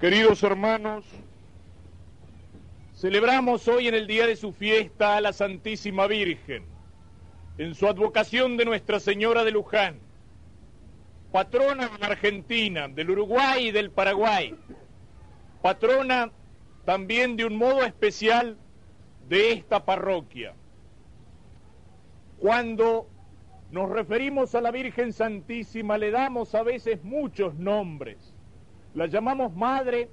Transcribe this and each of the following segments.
Queridos hermanos, celebramos hoy en el día de su fiesta a la Santísima Virgen, en su advocación de Nuestra Señora de Luján, patrona de Argentina, del Uruguay y del Paraguay, patrona también de un modo especial de esta parroquia. Cuando nos referimos a la Virgen Santísima le damos a veces muchos nombres la llamamos madre,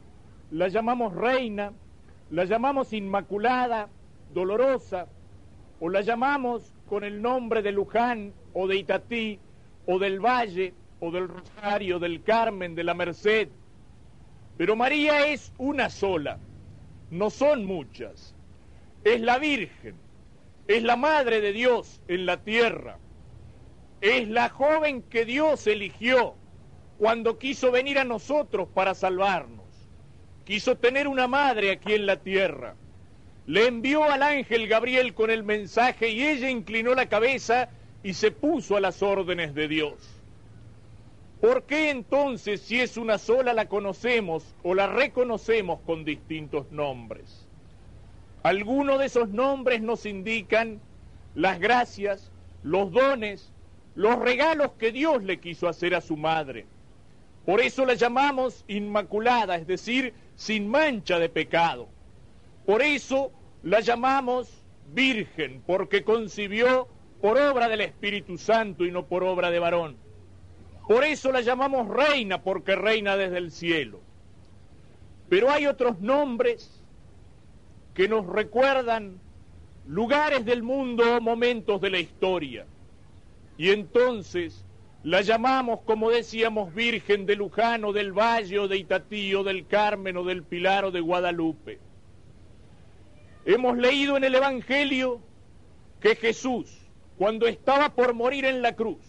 la llamamos reina, la llamamos inmaculada, dolorosa, o la llamamos con el nombre de Luján o de Itatí o del Valle o del Rosario, del Carmen, de la Merced. Pero María es una sola, no son muchas. Es la Virgen, es la Madre de Dios en la tierra, es la joven que Dios eligió cuando quiso venir a nosotros para salvarnos. Quiso tener una madre aquí en la tierra. Le envió al ángel Gabriel con el mensaje y ella inclinó la cabeza y se puso a las órdenes de Dios. ¿Por qué entonces, si es una sola, la conocemos o la reconocemos con distintos nombres? Algunos de esos nombres nos indican las gracias, los dones, los regalos que Dios le quiso hacer a su madre. Por eso la llamamos inmaculada, es decir, sin mancha de pecado. Por eso la llamamos virgen, porque concibió por obra del Espíritu Santo y no por obra de varón. Por eso la llamamos reina, porque reina desde el cielo. Pero hay otros nombres que nos recuerdan lugares del mundo o momentos de la historia. Y entonces la llamamos, como decíamos, Virgen de Luján o del Valle o de Itatí o del Carmen o del Pilar o de Guadalupe. Hemos leído en el Evangelio que Jesús, cuando estaba por morir en la cruz,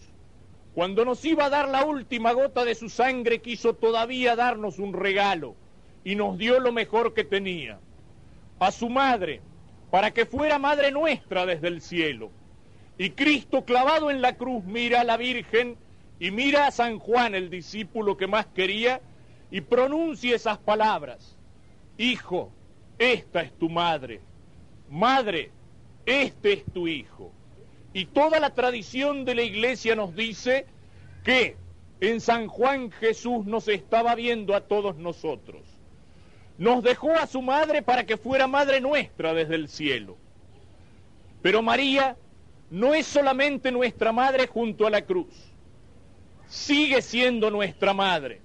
cuando nos iba a dar la última gota de su sangre, quiso todavía darnos un regalo y nos dio lo mejor que tenía, a su madre, para que fuera madre nuestra desde el cielo. Y Cristo clavado en la cruz mira a la Virgen y mira a San Juan, el discípulo que más quería, y pronuncia esas palabras. Hijo, esta es tu madre. Madre, este es tu hijo. Y toda la tradición de la iglesia nos dice que en San Juan Jesús nos estaba viendo a todos nosotros. Nos dejó a su madre para que fuera madre nuestra desde el cielo. Pero María no es solamente nuestra madre junto a la cruz sigue siendo nuestra madre.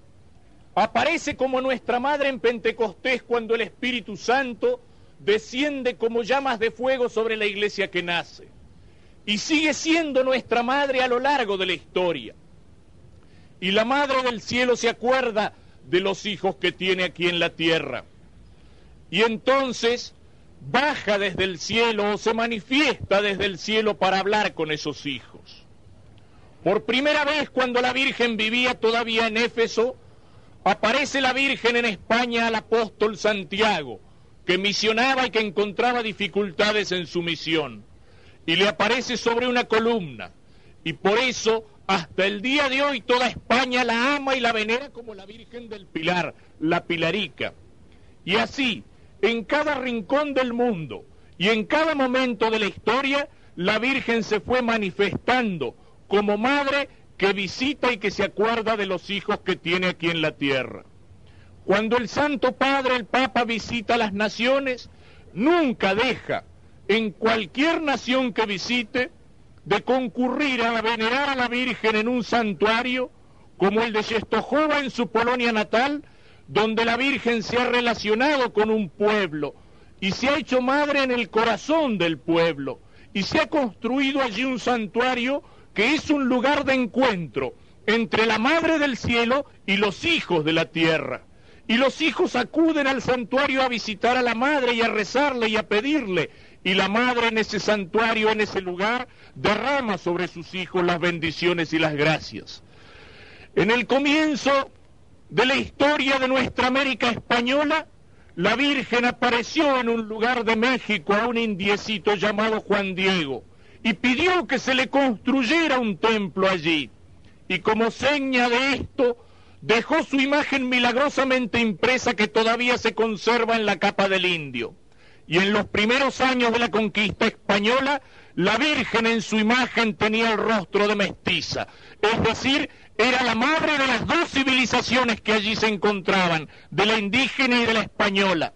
Aparece como nuestra madre en Pentecostés cuando el Espíritu Santo desciende como llamas de fuego sobre la iglesia que nace. Y sigue siendo nuestra madre a lo largo de la historia. Y la Madre del Cielo se acuerda de los hijos que tiene aquí en la tierra. Y entonces baja desde el cielo o se manifiesta desde el cielo para hablar con esos hijos. Por primera vez cuando la Virgen vivía todavía en Éfeso, aparece la Virgen en España al apóstol Santiago, que misionaba y que encontraba dificultades en su misión. Y le aparece sobre una columna. Y por eso, hasta el día de hoy, toda España la ama y la venera como la Virgen del Pilar, la Pilarica. Y así, en cada rincón del mundo y en cada momento de la historia, la Virgen se fue manifestando como madre que visita y que se acuerda de los hijos que tiene aquí en la tierra. Cuando el Santo Padre, el Papa, visita las naciones, nunca deja en cualquier nación que visite de concurrir a venerar a la Virgen en un santuario como el de Czestochowa en su Polonia natal, donde la Virgen se ha relacionado con un pueblo y se ha hecho madre en el corazón del pueblo y se ha construido allí un santuario que es un lugar de encuentro entre la Madre del Cielo y los hijos de la tierra. Y los hijos acuden al santuario a visitar a la Madre y a rezarle y a pedirle. Y la Madre en ese santuario, en ese lugar, derrama sobre sus hijos las bendiciones y las gracias. En el comienzo de la historia de nuestra América española, la Virgen apareció en un lugar de México a un indiecito llamado Juan Diego y pidió que se le construyera un templo allí. Y como seña de esto, dejó su imagen milagrosamente impresa que todavía se conserva en la capa del indio. Y en los primeros años de la conquista española, la Virgen en su imagen tenía el rostro de mestiza, es decir, era la madre de las dos civilizaciones que allí se encontraban, de la indígena y de la española.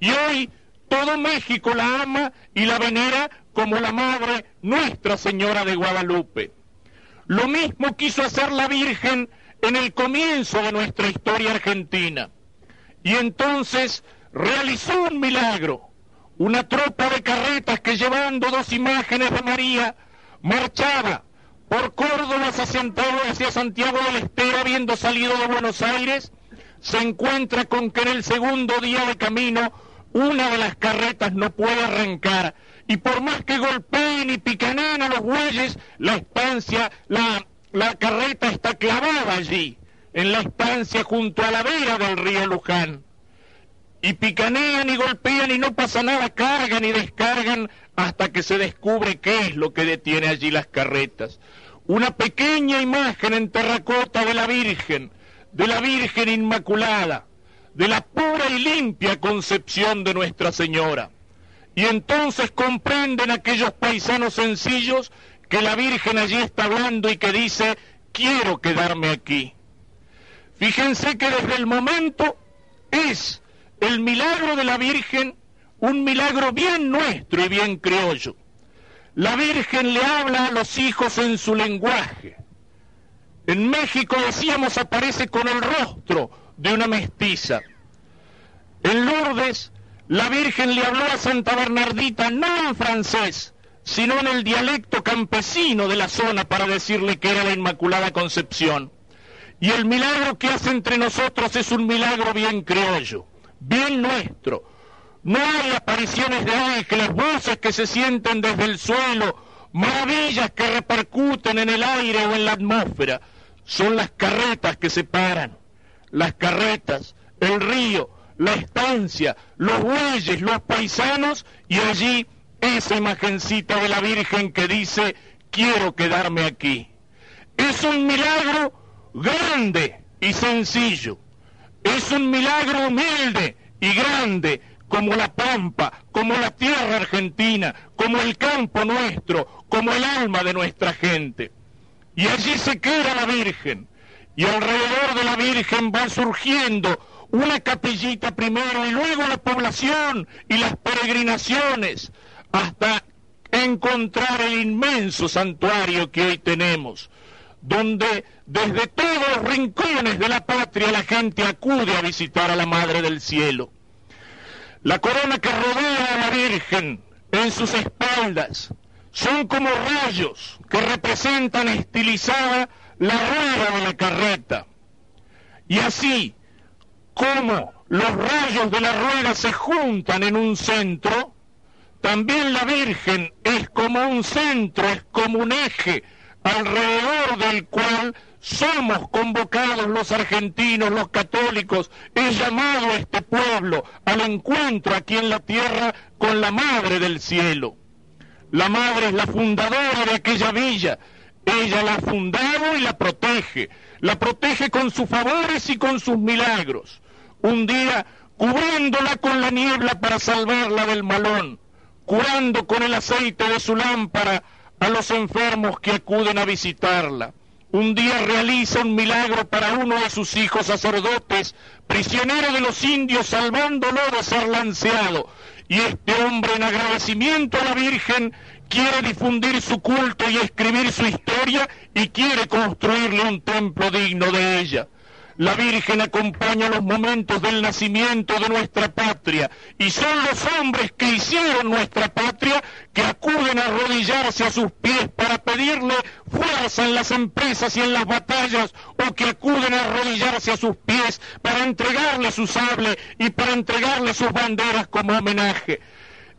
Y hoy todo México la ama y la venera como la madre Nuestra Señora de Guadalupe. Lo mismo quiso hacer la Virgen en el comienzo de nuestra historia argentina. Y entonces realizó un milagro. Una tropa de carretas que llevando dos imágenes de María marchaba por Córdoba Santiago, hacia Santiago del Estero, habiendo salido de Buenos Aires, se encuentra con que en el segundo día de camino una de las carretas no puede arrancar y por más que golpeen y picaneen a los bueyes, la estancia, la la carreta está clavada allí, en la estancia junto a la vera del río Luján. Y picanean y golpean y no pasa nada, cargan y descargan hasta que se descubre qué es lo que detiene allí las carretas. Una pequeña imagen en terracota de la Virgen, de la Virgen Inmaculada, de la pura y limpia concepción de Nuestra Señora. Y entonces comprenden aquellos paisanos sencillos que la Virgen allí está hablando y que dice, quiero quedarme aquí. Fíjense que desde el momento es el milagro de la Virgen un milagro bien nuestro y bien criollo. La Virgen le habla a los hijos en su lenguaje. En México decíamos aparece con el rostro de una mestiza. En Lourdes, la Virgen le habló a Santa Bernardita no en francés, sino en el dialecto campesino de la zona para decirle que era la Inmaculada Concepción. Y el milagro que hace entre nosotros es un milagro bien criollo, bien nuestro. No hay apariciones de ángeles, voces que se sienten desde el suelo, maravillas que repercuten en el aire o en la atmósfera. Son las carretas que se paran, las carretas, el río, la estancia, los bueyes, los paisanos y allí esa imagencita de la Virgen que dice, quiero quedarme aquí. Es un milagro grande y sencillo. Es un milagro humilde y grande como la pampa, como la tierra argentina, como el campo nuestro, como el alma de nuestra gente. Y allí se queda la Virgen. Y alrededor de la Virgen va surgiendo una capillita primero y luego la población y las peregrinaciones hasta encontrar el inmenso santuario que hoy tenemos, donde desde todos los rincones de la patria la gente acude a visitar a la Madre del Cielo. La corona que rodea a la Virgen en sus espaldas son como rayos que representan estilizada la rueda de la carreta. Y así como los rayos de la rueda se juntan en un centro, también la Virgen es como un centro, es como un eje alrededor del cual somos convocados los argentinos, los católicos, es llamado este pueblo al encuentro aquí en la tierra con la Madre del Cielo. La Madre es la fundadora de aquella villa, ella la ha fundado y la protege, la protege con sus favores y con sus milagros. Un día cubriéndola con la niebla para salvarla del malón, curando con el aceite de su lámpara a los enfermos que acuden a visitarla. Un día realiza un milagro para uno de sus hijos sacerdotes, prisionero de los indios, salvándolo de ser lanceado. Y este hombre, en agradecimiento a la Virgen, quiere difundir su culto y escribir su historia y quiere construirle un templo digno de ella. La Virgen acompaña los momentos del nacimiento de nuestra patria y son los hombres que hicieron nuestra patria que acuden a arrodillarse a sus pies para pedirle fuerza en las empresas y en las batallas o que acuden a arrodillarse a sus pies para entregarle su sable y para entregarle sus banderas como homenaje.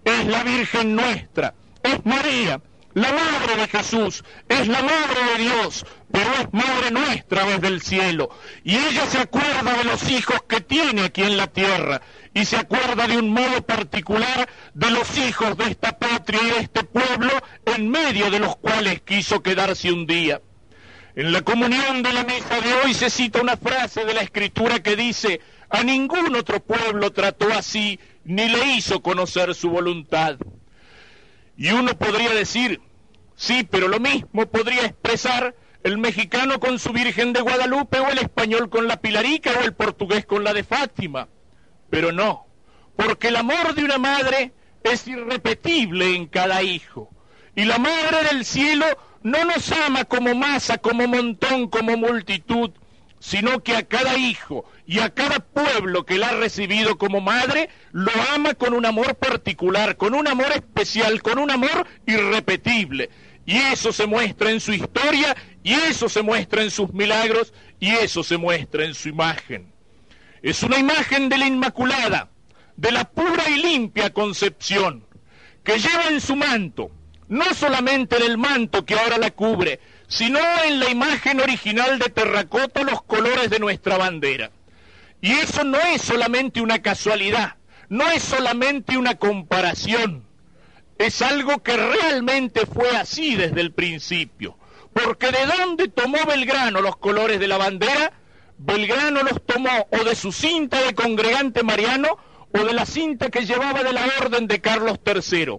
Es la Virgen nuestra, es María la madre de Jesús es la madre de Dios, pero es madre nuestra desde el cielo. Y ella se acuerda de los hijos que tiene aquí en la tierra y se acuerda de un modo particular de los hijos de esta patria y de este pueblo en medio de los cuales quiso quedarse un día. En la comunión de la mesa de hoy se cita una frase de la escritura que dice, a ningún otro pueblo trató así, ni le hizo conocer su voluntad. Y uno podría decir, sí, pero lo mismo podría expresar el mexicano con su Virgen de Guadalupe o el español con la Pilarica o el portugués con la de Fátima. Pero no, porque el amor de una madre es irrepetible en cada hijo. Y la Madre del Cielo no nos ama como masa, como montón, como multitud, sino que a cada hijo y a cada pueblo que la ha recibido como madre, lo ama con un amor particular, con un amor especial, con un amor irrepetible. Y eso se muestra en su historia, y eso se muestra en sus milagros, y eso se muestra en su imagen. Es una imagen de la Inmaculada, de la pura y limpia concepción, que lleva en su manto, no solamente en el manto que ahora la cubre, sino en la imagen original de terracota los colores de nuestra bandera. Y eso no es solamente una casualidad, no es solamente una comparación, es algo que realmente fue así desde el principio. Porque de dónde tomó Belgrano los colores de la bandera, Belgrano los tomó o de su cinta de congregante mariano o de la cinta que llevaba de la orden de Carlos III.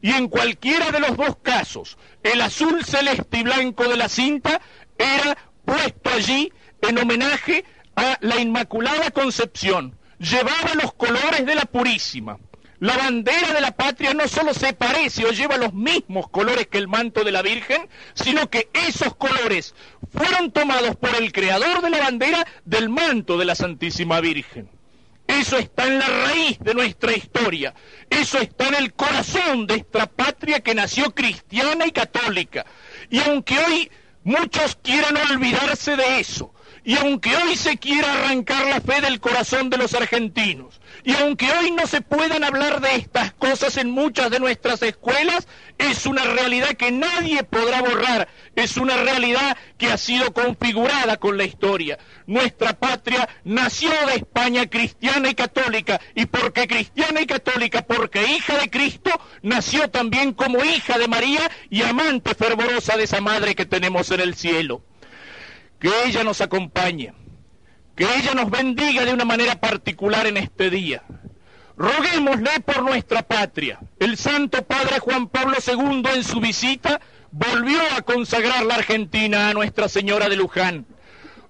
Y en cualquiera de los dos casos, el azul celeste y blanco de la cinta era puesto allí en homenaje a la Inmaculada Concepción. Llevaba los colores de la Purísima. La bandera de la patria no solo se parece o lleva los mismos colores que el manto de la Virgen, sino que esos colores fueron tomados por el creador de la bandera del manto de la Santísima Virgen. Eso está en la raíz de nuestra historia. Eso está en el corazón de esta patria que nació cristiana y católica. Y aunque hoy muchos quieran olvidarse de eso, y aunque hoy se quiera arrancar la fe del corazón de los argentinos, y aunque hoy no se puedan hablar de estas cosas en muchas de nuestras escuelas, es una realidad que nadie podrá borrar, es una realidad que ha sido configurada con la historia. Nuestra patria nació de España cristiana y católica, y porque cristiana y católica, porque hija de Cristo, nació también como hija de María y amante fervorosa de esa madre que tenemos en el cielo. Que ella nos acompañe que ella nos bendiga de una manera particular en este día. Roguémosle por nuestra patria. El Santo Padre Juan Pablo II en su visita volvió a consagrar la Argentina a Nuestra Señora de Luján.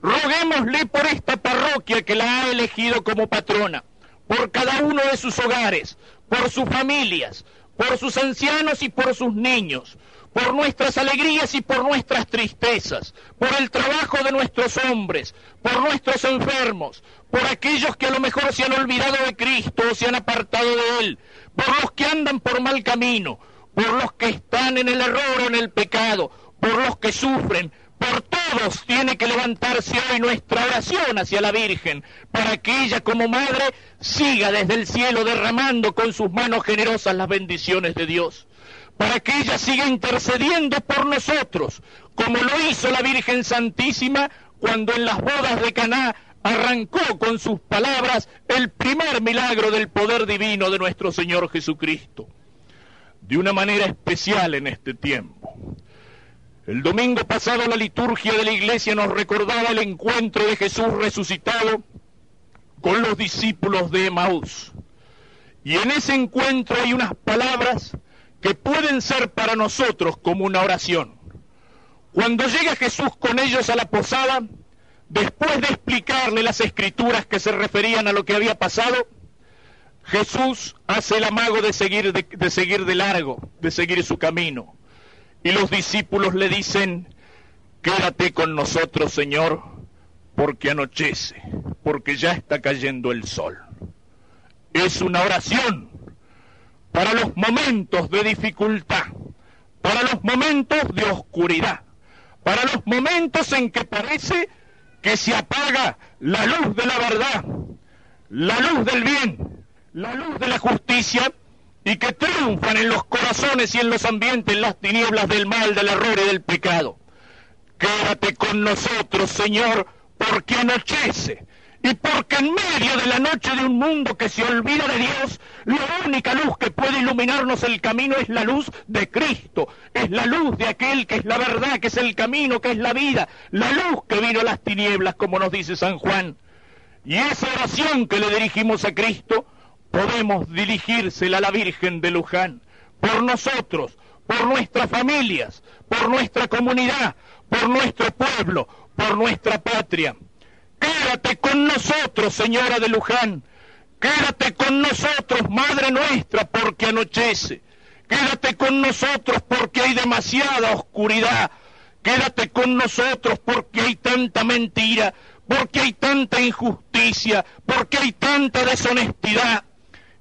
Roguémosle por esta parroquia que la ha elegido como patrona, por cada uno de sus hogares, por sus familias, por sus ancianos y por sus niños, por nuestras alegrías y por nuestras tristezas, por el trabajo de nuestros hombres, por nuestros enfermos, por aquellos que a lo mejor se han olvidado de Cristo o se han apartado de Él, por los que andan por mal camino, por los que están en el error o en el pecado, por los que sufren, por todos tiene que levantarse hoy nuestra oración hacia la Virgen, para que ella como madre siga desde el cielo derramando con sus manos generosas las bendiciones de Dios para que ella siga intercediendo por nosotros, como lo hizo la Virgen Santísima cuando en las bodas de Caná arrancó con sus palabras el primer milagro del poder divino de nuestro Señor Jesucristo. De una manera especial en este tiempo. El domingo pasado la liturgia de la iglesia nos recordaba el encuentro de Jesús resucitado con los discípulos de Emaús. Y en ese encuentro hay unas palabras que pueden ser para nosotros como una oración. Cuando llega Jesús con ellos a la posada, después de explicarle las escrituras que se referían a lo que había pasado, Jesús hace el amago de seguir de, seguir de largo, de seguir su camino. Y los discípulos le dicen, quédate con nosotros, Señor, porque anochece, porque ya está cayendo el sol. Es una oración para los momentos de dificultad, para los momentos de oscuridad, para los momentos en que parece que se apaga la luz de la verdad, la luz del bien, la luz de la justicia y que triunfan en los corazones y en los ambientes las tinieblas del mal, del error y del pecado. Quédate con nosotros, Señor, porque anochece Y porque en medio de la noche de un mundo que se olvida de Dios, la única luz que puede iluminarnos el camino es la luz de Cristo, es la luz de aquel que es la verdad, que es el camino, que es la vida, la luz que vino a las tinieblas, como nos dice San Juan. Y esa oración que le dirigimos a Cristo, podemos dirigírsela a la Virgen de Luján, por nosotros, por nuestras familias, por nuestra comunidad, por nuestro pueblo, por nuestra patria. Quédate con nosotros, señora de Luján. Quédate con nosotros, Madre nuestra, porque anochece. Quédate con nosotros porque hay demasiada oscuridad. Quédate con nosotros porque hay tanta mentira, porque hay tanta injusticia, porque hay tanta deshonestidad.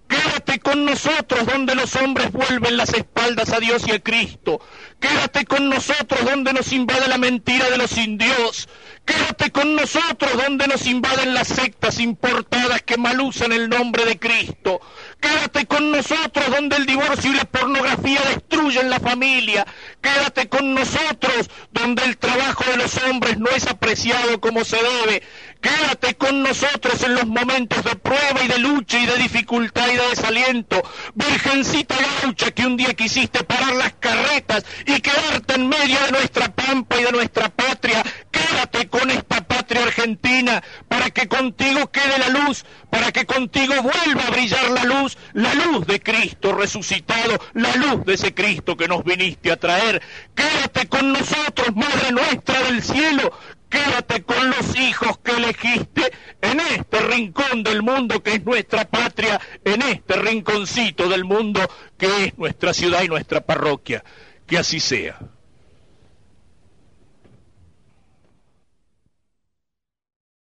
Quédate con nosotros donde los hombres vuelven las espaldas a Dios y a Cristo. Quédate con nosotros donde nos invade la mentira de los indios. Quédate con nosotros donde nos invaden las sectas importadas que malusan el nombre de Cristo. Quédate con nosotros donde el divorcio y la pornografía destruyen la familia. Quédate con nosotros donde el trabajo de los hombres no es apreciado como se debe. Quédate con nosotros en los momentos de prueba y de lucha y de dificultad y de desaliento. Virgencita gaucha que un día quisiste parar las carretas y quedarte en medio de nuestra pampa y de nuestra patria. Quédate con esta argentina para que contigo quede la luz, para que contigo vuelva a brillar la luz, la luz de Cristo resucitado, la luz de ese Cristo que nos viniste a traer. Quédate con nosotros, Madre nuestra del cielo, Quédate con los hijos que elegiste en este rincón del mundo que es nuestra patria, en este rinconcito del mundo que es nuestra ciudad y nuestra parroquia. Que así sea.